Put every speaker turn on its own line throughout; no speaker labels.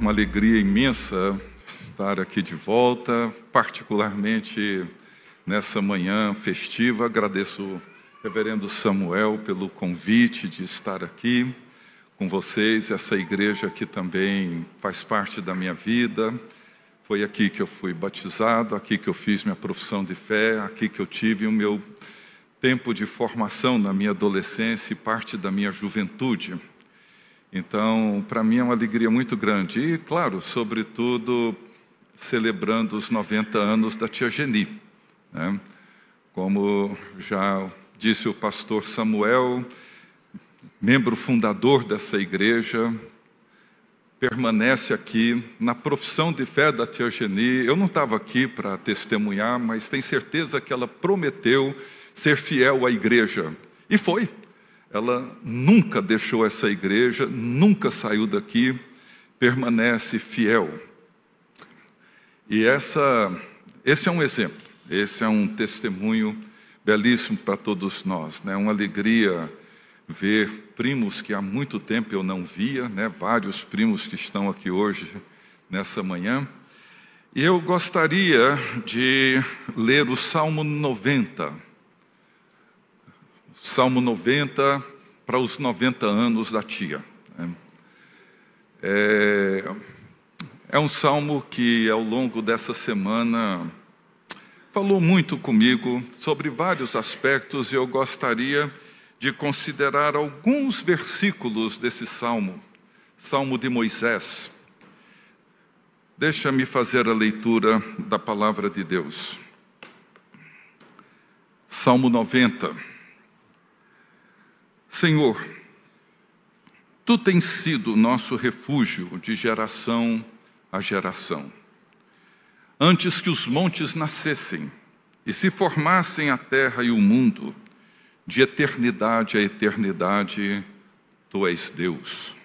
uma alegria imensa estar aqui de volta, particularmente nessa manhã festiva. Agradeço o reverendo Samuel pelo convite de estar aqui com vocês. Essa igreja aqui também faz parte da minha vida. Foi aqui que eu fui batizado, aqui que eu fiz minha profissão de fé, aqui que eu tive o meu tempo de formação na minha adolescência e parte da minha juventude. Então, para mim é uma alegria muito grande. E, claro, sobretudo, celebrando os 90 anos da Tia Geni. Né? Como já disse o pastor Samuel, membro fundador dessa igreja, permanece aqui na profissão de fé da Tia Geni. Eu não estava aqui para testemunhar, mas tenho certeza que ela prometeu ser fiel à igreja. E foi ela nunca deixou essa igreja, nunca saiu daqui, permanece fiel. E essa, esse é um exemplo, esse é um testemunho belíssimo para todos nós, né? Uma alegria ver primos que há muito tempo eu não via, né? Vários primos que estão aqui hoje nessa manhã. E eu gostaria de ler o Salmo 90. Salmo 90 para os 90 anos da tia. Né? É, é um salmo que ao longo dessa semana falou muito comigo sobre vários aspectos e eu gostaria de considerar alguns versículos desse salmo, Salmo de Moisés. Deixa-me fazer a leitura da palavra de Deus. Salmo 90. Senhor, tu tens sido nosso refúgio de geração a geração. Antes que os montes nascessem e se formassem a terra e o mundo, de eternidade a eternidade, tu és Deus.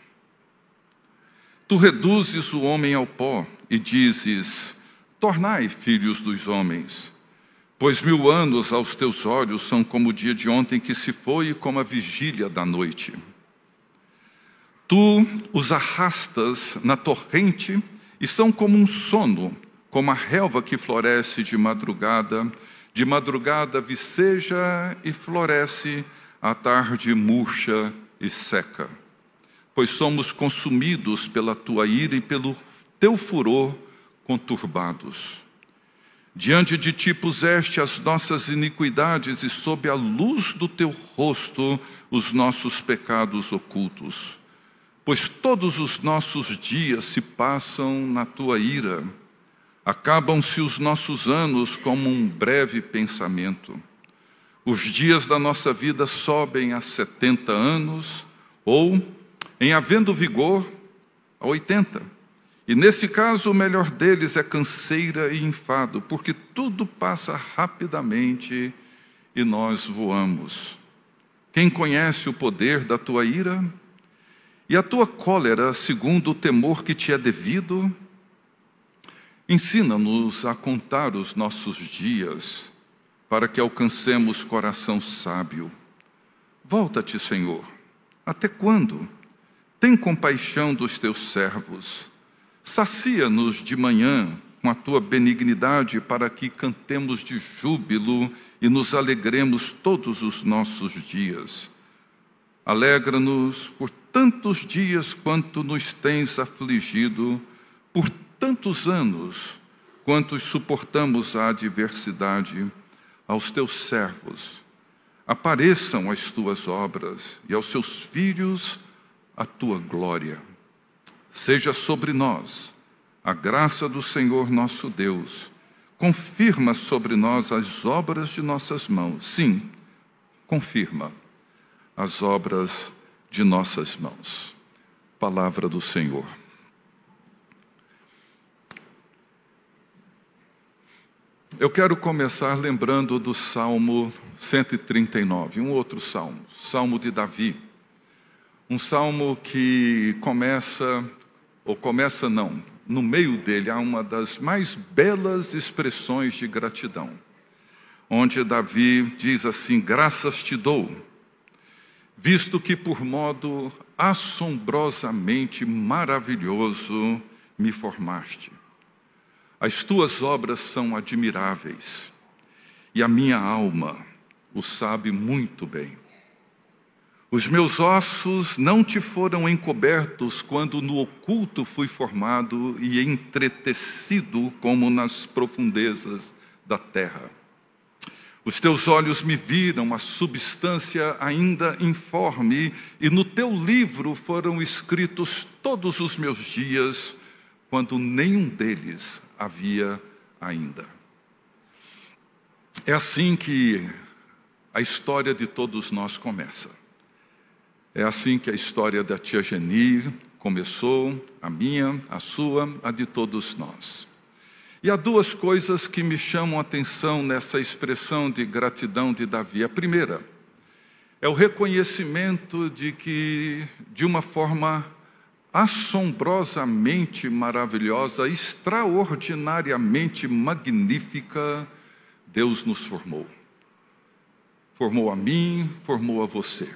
Tu reduzes o homem ao pó e dizes: Tornai filhos dos homens. Pois mil anos aos teus olhos são como o dia de ontem que se foi e como a vigília da noite. Tu os arrastas na torrente e são como um sono, como a relva que floresce de madrugada. De madrugada viceja e floresce, à tarde murcha e seca. Pois somos consumidos pela tua ira e pelo teu furor conturbados. Diante de ti puseste as nossas iniquidades e sob a luz do teu rosto os nossos pecados ocultos. Pois todos os nossos dias se passam na tua ira, acabam-se os nossos anos como um breve pensamento. Os dias da nossa vida sobem a setenta anos, ou, em havendo vigor, a oitenta. E nesse caso, o melhor deles é canseira e enfado, porque tudo passa rapidamente e nós voamos. Quem conhece o poder da tua ira e a tua cólera, segundo o temor que te é devido? Ensina-nos a contar os nossos dias, para que alcancemos coração sábio. Volta-te, Senhor. Até quando? Tem compaixão dos teus servos Sacia-nos de manhã com a tua benignidade, para que cantemos de júbilo e nos alegremos todos os nossos dias. Alegra-nos por tantos dias quanto nos tens afligido, por tantos anos quantos suportamos a adversidade, aos teus servos. Apareçam as tuas obras e aos seus filhos a tua glória seja sobre nós a graça do Senhor nosso Deus. Confirma sobre nós as obras de nossas mãos. Sim, confirma as obras de nossas mãos. Palavra do Senhor. Eu quero começar lembrando do Salmo 139, um outro salmo, Salmo de Davi. Um salmo que começa ou começa não, no meio dele há uma das mais belas expressões de gratidão, onde Davi diz assim: Graças te dou, visto que por modo assombrosamente maravilhoso me formaste. As tuas obras são admiráveis e a minha alma o sabe muito bem. Os meus ossos não te foram encobertos quando no oculto fui formado e entretecido como nas profundezas da terra. Os teus olhos me viram a substância ainda informe, e no teu livro foram escritos todos os meus dias, quando nenhum deles havia ainda. É assim que a história de todos nós começa. É assim que a história da tia Geni começou, a minha, a sua, a de todos nós. E há duas coisas que me chamam a atenção nessa expressão de gratidão de Davi. A primeira é o reconhecimento de que, de uma forma assombrosamente maravilhosa, extraordinariamente magnífica, Deus nos formou. Formou a mim, formou a você.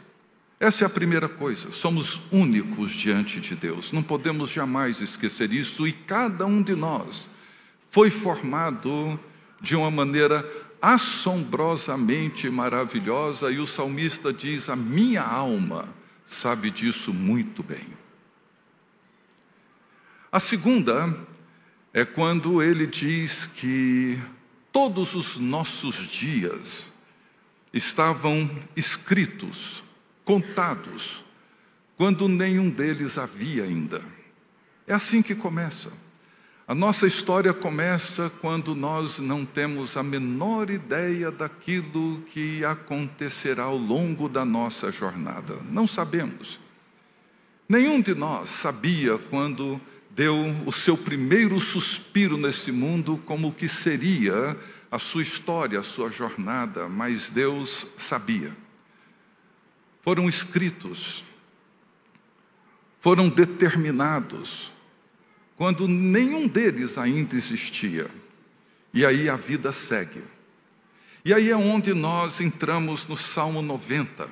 Essa é a primeira coisa, somos únicos diante de Deus, não podemos jamais esquecer isso, e cada um de nós foi formado de uma maneira assombrosamente maravilhosa, e o salmista diz: A minha alma sabe disso muito bem. A segunda é quando ele diz que todos os nossos dias estavam escritos, contados, quando nenhum deles havia ainda. É assim que começa. A nossa história começa quando nós não temos a menor ideia daquilo que acontecerá ao longo da nossa jornada. Não sabemos. Nenhum de nós sabia quando deu o seu primeiro suspiro nesse mundo como que seria a sua história, a sua jornada, mas Deus sabia. Foram escritos, foram determinados quando nenhum deles ainda existia. E aí a vida segue. E aí é onde nós entramos no Salmo 90,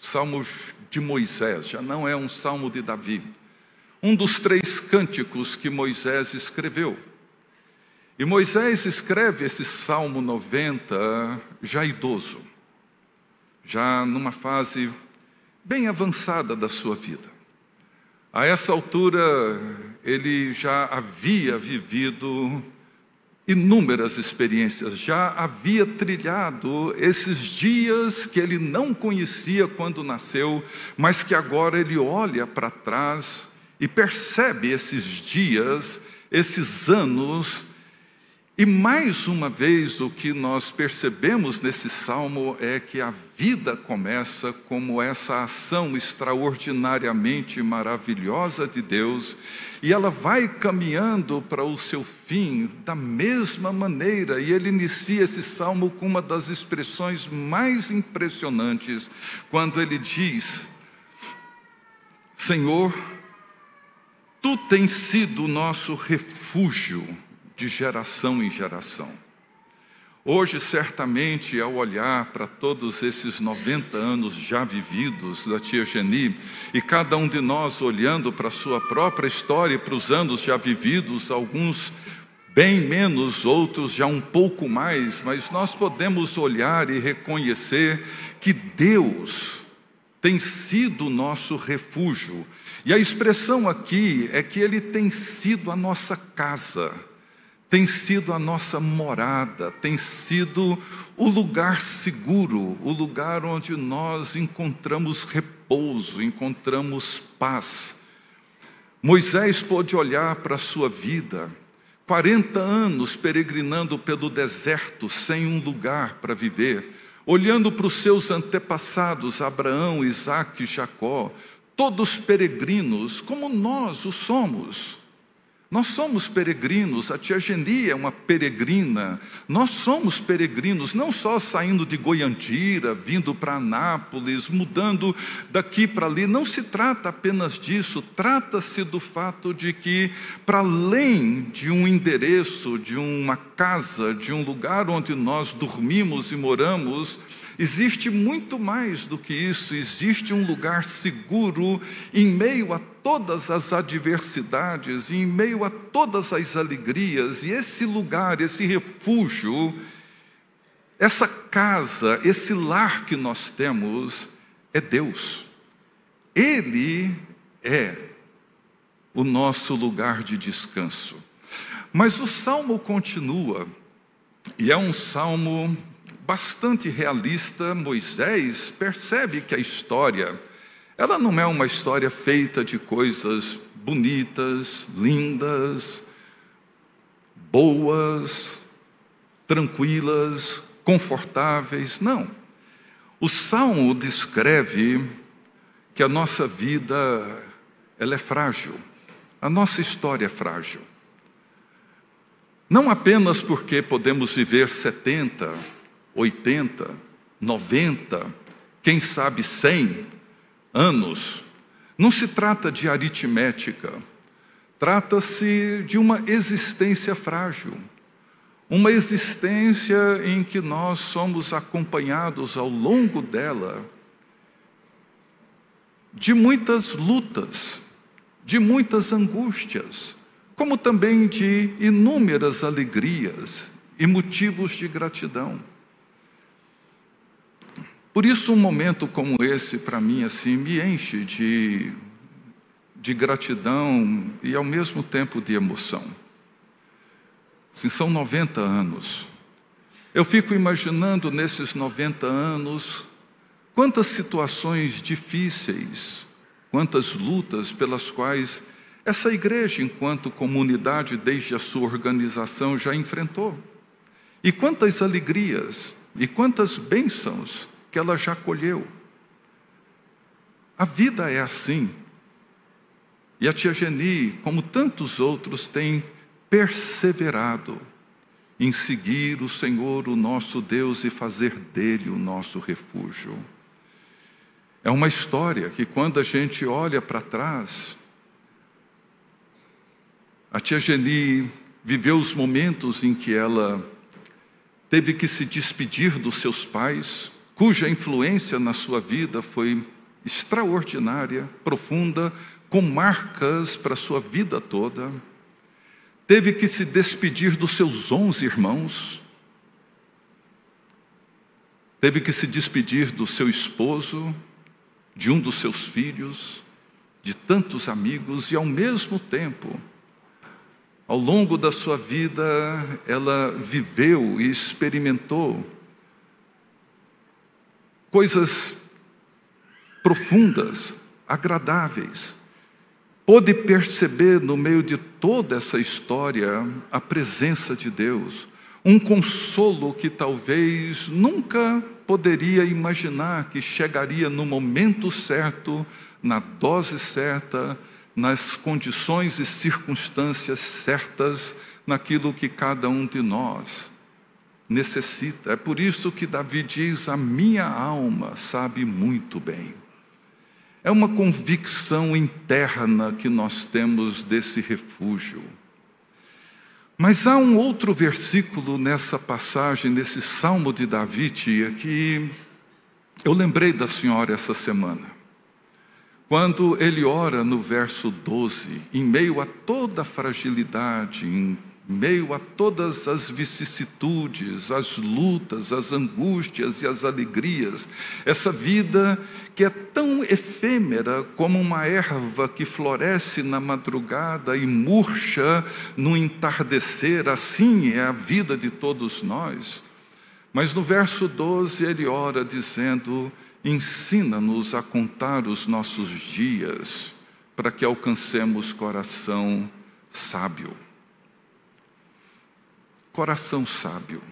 Salmo de Moisés, já não é um salmo de Davi. Um dos três cânticos que Moisés escreveu. E Moisés escreve esse Salmo 90 já idoso, já numa fase bem avançada da sua vida. A essa altura, ele já havia vivido inúmeras experiências, já havia trilhado esses dias que ele não conhecia quando nasceu, mas que agora ele olha para trás e percebe esses dias, esses anos e mais uma vez, o que nós percebemos nesse salmo é que a vida começa como essa ação extraordinariamente maravilhosa de Deus, e ela vai caminhando para o seu fim da mesma maneira, e ele inicia esse salmo com uma das expressões mais impressionantes, quando ele diz: Senhor, tu tens sido o nosso refúgio de geração em geração. Hoje, certamente, ao olhar para todos esses 90 anos já vividos da tia Geni, e cada um de nós olhando para a sua própria história e para os anos já vividos, alguns bem menos, outros já um pouco mais, mas nós podemos olhar e reconhecer que Deus tem sido o nosso refúgio. E a expressão aqui é que Ele tem sido a nossa casa tem sido a nossa morada, tem sido o lugar seguro, o lugar onde nós encontramos repouso, encontramos paz. Moisés pôde olhar para a sua vida, 40 anos peregrinando pelo deserto sem um lugar para viver, olhando para os seus antepassados, Abraão, Isaac e Jacó, todos peregrinos, como nós o somos. Nós somos peregrinos, a tia Geni é uma peregrina. Nós somos peregrinos, não só saindo de Goiantira, vindo para Anápolis, mudando daqui para ali. Não se trata apenas disso, trata-se do fato de que, para além de um endereço, de uma casa, de um lugar onde nós dormimos e moramos, Existe muito mais do que isso, existe um lugar seguro em meio a todas as adversidades, em meio a todas as alegrias, e esse lugar, esse refúgio, essa casa, esse lar que nós temos é Deus. Ele é o nosso lugar de descanso. Mas o salmo continua, e é um salmo bastante realista. Moisés percebe que a história, ela não é uma história feita de coisas bonitas, lindas, boas, tranquilas, confortáveis. Não. O salmo descreve que a nossa vida ela é frágil. A nossa história é frágil. Não apenas porque podemos viver 70, 80, 90, quem sabe 100 anos. Não se trata de aritmética, trata-se de uma existência frágil. Uma existência em que nós somos acompanhados ao longo dela de muitas lutas, de muitas angústias, como também de inúmeras alegrias e motivos de gratidão. Por isso, um momento como esse, para mim, assim, me enche de, de gratidão e, ao mesmo tempo, de emoção. Assim, são 90 anos. Eu fico imaginando nesses 90 anos quantas situações difíceis, quantas lutas pelas quais essa igreja, enquanto comunidade, desde a sua organização, já enfrentou. E quantas alegrias e quantas bênçãos que ela já colheu. A vida é assim. E a tia Geni, como tantos outros, tem perseverado em seguir o Senhor, o nosso Deus, e fazer dele o nosso refúgio. É uma história que, quando a gente olha para trás, a tia Geni viveu os momentos em que ela teve que se despedir dos seus pais, cuja influência na sua vida foi extraordinária, profunda, com marcas para a sua vida toda. Teve que se despedir dos seus onze irmãos, teve que se despedir do seu esposo, de um dos seus filhos, de tantos amigos, e ao mesmo tempo, ao longo da sua vida, ela viveu e experimentou coisas profundas, agradáveis. Pôde perceber no meio de toda essa história a presença de Deus, um consolo que talvez nunca poderia imaginar que chegaria no momento certo, na dose certa, nas condições e circunstâncias certas, naquilo que cada um de nós necessita. É por isso que Davi diz: A minha alma sabe muito bem. É uma convicção interna que nós temos desse refúgio. Mas há um outro versículo nessa passagem, nesse salmo de Davi, tia, que eu lembrei da senhora essa semana. Quando ele ora no verso 12, em meio a toda a fragilidade, em meio a todas as vicissitudes, as lutas, as angústias e as alegrias, essa vida que é tão efêmera como uma erva que floresce na madrugada e murcha no entardecer, assim é a vida de todos nós. Mas no verso 12 ele ora dizendo: Ensina-nos a contar os nossos dias, para que alcancemos coração sábio coração sábio.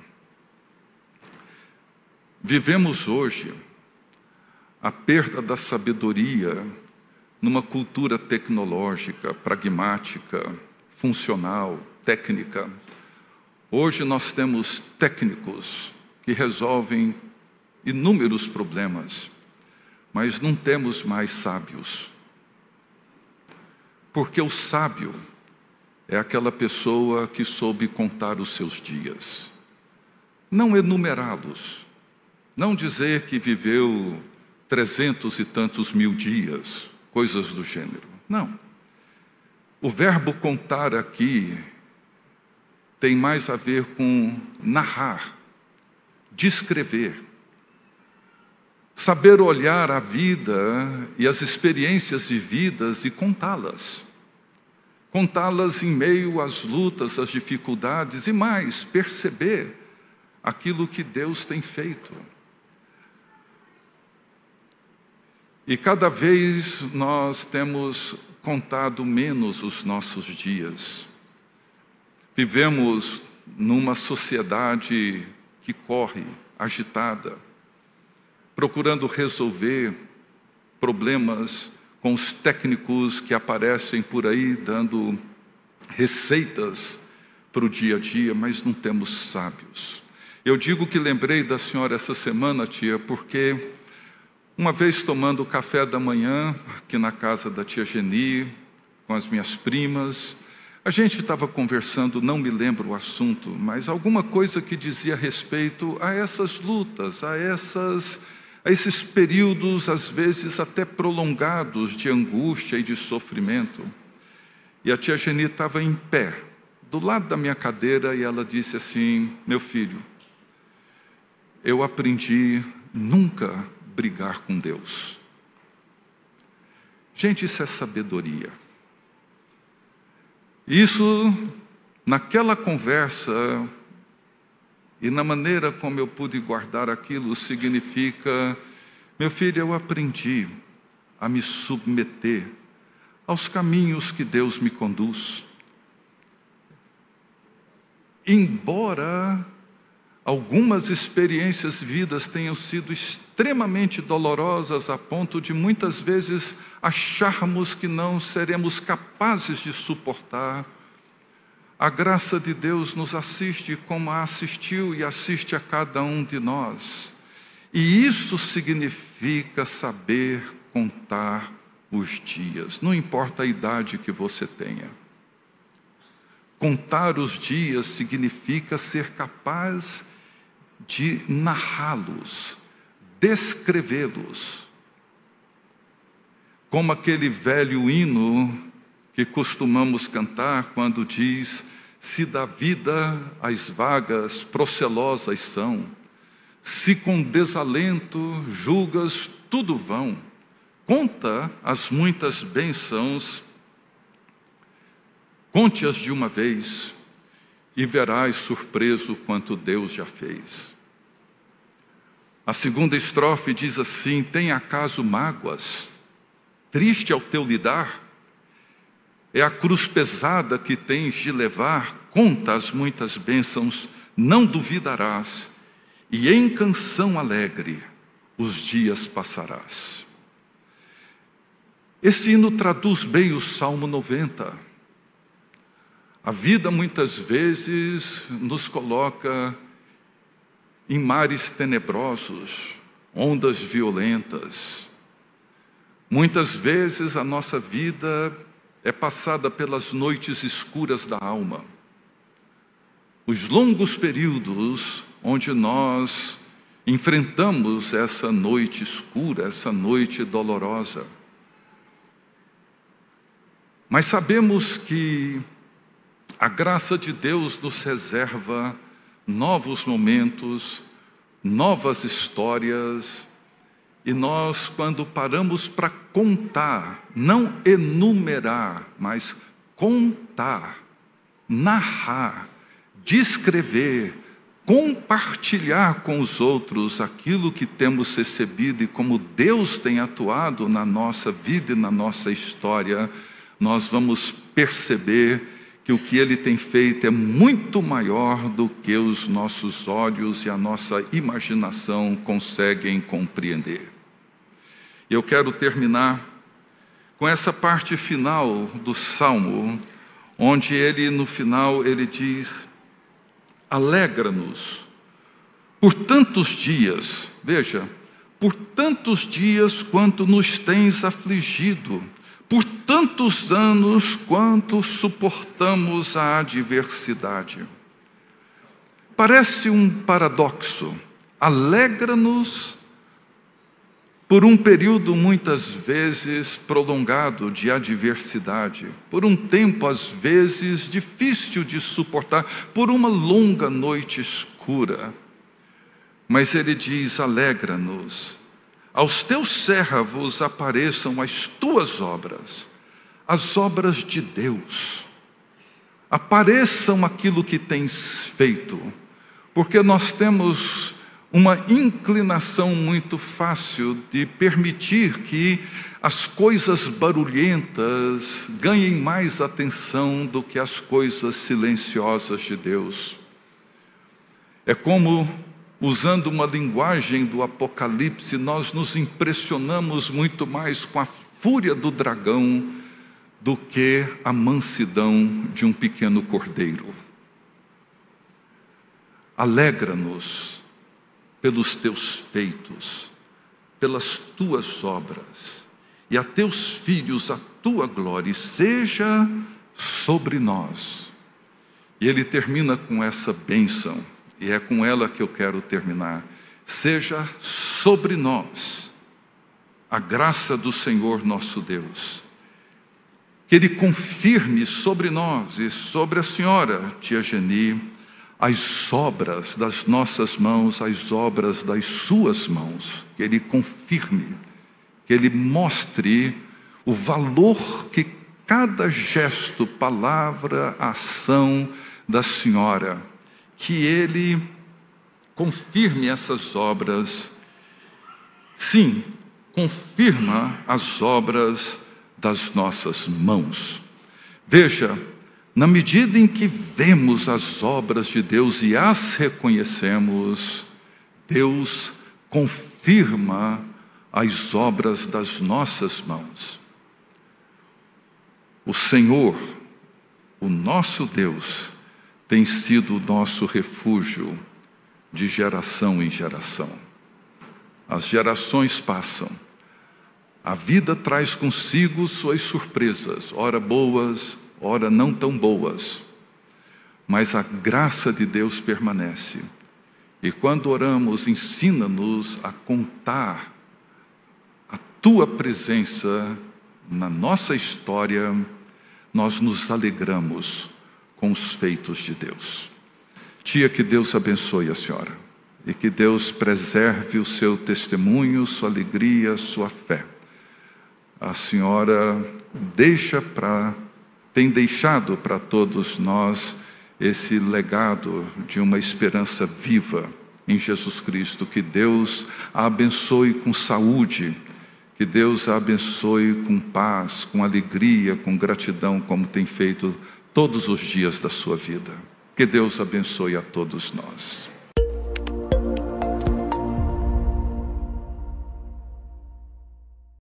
Vivemos hoje a perda da sabedoria numa cultura tecnológica, pragmática, funcional, técnica. Hoje nós temos técnicos que resolvem inúmeros problemas, mas não temos mais sábios. Porque o sábio é aquela pessoa que soube contar os seus dias, não enumerá-los, Não dizer que viveu trezentos e tantos mil dias, coisas do gênero. Não. O verbo contar aqui tem mais a ver com narrar, descrever, saber olhar a vida e as experiências vividas e contá-las. Contá-las em meio às lutas, às dificuldades e mais, perceber aquilo que Deus tem feito. E cada vez nós temos contado menos os nossos dias. Vivemos numa sociedade que corre, agitada, procurando resolver problemas com os técnicos que aparecem por aí dando receitas para o dia a dia, mas não temos sábios. Eu digo que lembrei da senhora essa semana, tia, porque uma vez tomando o café da manhã, aqui na casa da tia Geni, com as minhas primas, a gente estava conversando, não me lembro o assunto, mas alguma coisa que dizia respeito a essas lutas, a, essas, a esses períodos, às vezes até prolongados, de angústia e de sofrimento. E a tia Geni estava em pé, do lado da minha cadeira, e ela disse assim: Meu filho, eu aprendi nunca brigar com Deus. Gente, isso é sabedoria. Isso, naquela conversa e na maneira como eu pude guardar aquilo, significa: meu filho, eu aprendi a me submeter aos caminhos que Deus me conduz. Embora Algumas experiências vidas tenham sido extremamente dolorosas a ponto de muitas vezes acharmos que não seremos capazes de suportar. A graça de Deus nos assiste como a assistiu e assiste a cada um de nós. E isso significa saber contar os dias, não importa a idade que você tenha. Contar os dias significa ser capaz de narrá-los, descrevê-los. Como aquele velho hino que costumamos cantar quando diz: Se da vida as vagas procelosas são, se com desalento julgas tudo vão, conta as muitas bênçãos, conte-as de uma vez, e verás surpreso quanto Deus já fez. A segunda estrofe diz assim: Tem acaso mágoas? Triste ao teu lidar? É a cruz pesada que tens de levar, conta as muitas bênçãos, não duvidarás, e em canção alegre os dias passarás. Esse hino traduz bem o Salmo 90. A vida muitas vezes nos coloca em mares tenebrosos, ondas violentas. Muitas vezes a nossa vida é passada pelas noites escuras da alma. Os longos períodos onde nós enfrentamos essa noite escura, essa noite dolorosa. Mas sabemos que a graça de Deus nos reserva novos momentos, novas histórias, e nós, quando paramos para contar, não enumerar, mas contar, narrar, descrever, compartilhar com os outros aquilo que temos recebido e como Deus tem atuado na nossa vida e na nossa história, nós vamos perceber que o que ele tem feito é muito maior do que os nossos olhos e a nossa imaginação conseguem compreender. Eu quero terminar com essa parte final do salmo, onde ele no final ele diz: Alegra-nos por tantos dias, veja, por tantos dias quanto nos tens afligido por tantos anos quanto suportamos a adversidade. Parece um paradoxo, alegra-nos por um período muitas vezes prolongado de adversidade, por um tempo às vezes difícil de suportar, por uma longa noite escura. Mas ele diz: alegra-nos, aos teus servos apareçam as tuas obras, as obras de Deus, apareçam aquilo que tens feito, porque nós temos uma inclinação muito fácil de permitir que as coisas barulhentas ganhem mais atenção do que as coisas silenciosas de Deus. É como, usando uma linguagem do Apocalipse, nós nos impressionamos muito mais com a fúria do dragão do que a mansidão de um pequeno cordeiro. Alegra-nos pelos teus feitos, pelas tuas obras, e a teus filhos a tua glória, seja sobre nós. E ele termina com essa bênção, e é com ela que eu quero terminar. Seja sobre nós a graça do Senhor nosso Deus. Que Ele confirme sobre nós e sobre a senhora, tia Geni, as obras das nossas mãos, as obras das suas mãos, que Ele confirme, que Ele mostre o valor que cada gesto, palavra, ação da Senhora, que Ele confirme essas obras, sim, confirma as obras das nossas mãos. Veja, na medida em que vemos as obras de Deus e as reconhecemos, Deus confirma as obras das nossas mãos. O Senhor, o nosso Deus, tem sido o nosso refúgio de geração em geração. As gerações passam, a vida traz consigo suas surpresas, ora boas, ora não tão boas, mas a graça de Deus permanece. E quando oramos, ensina-nos a contar a tua presença na nossa história, nós nos alegramos com os feitos de Deus. Tia, que Deus abençoe a senhora e que Deus preserve o seu testemunho, sua alegria, sua fé. A senhora deixa para tem deixado para todos nós esse legado de uma esperança viva em Jesus Cristo. Que Deus a abençoe com saúde, que Deus a abençoe com paz, com alegria, com gratidão, como tem feito todos os dias da sua vida. Que Deus abençoe a todos nós.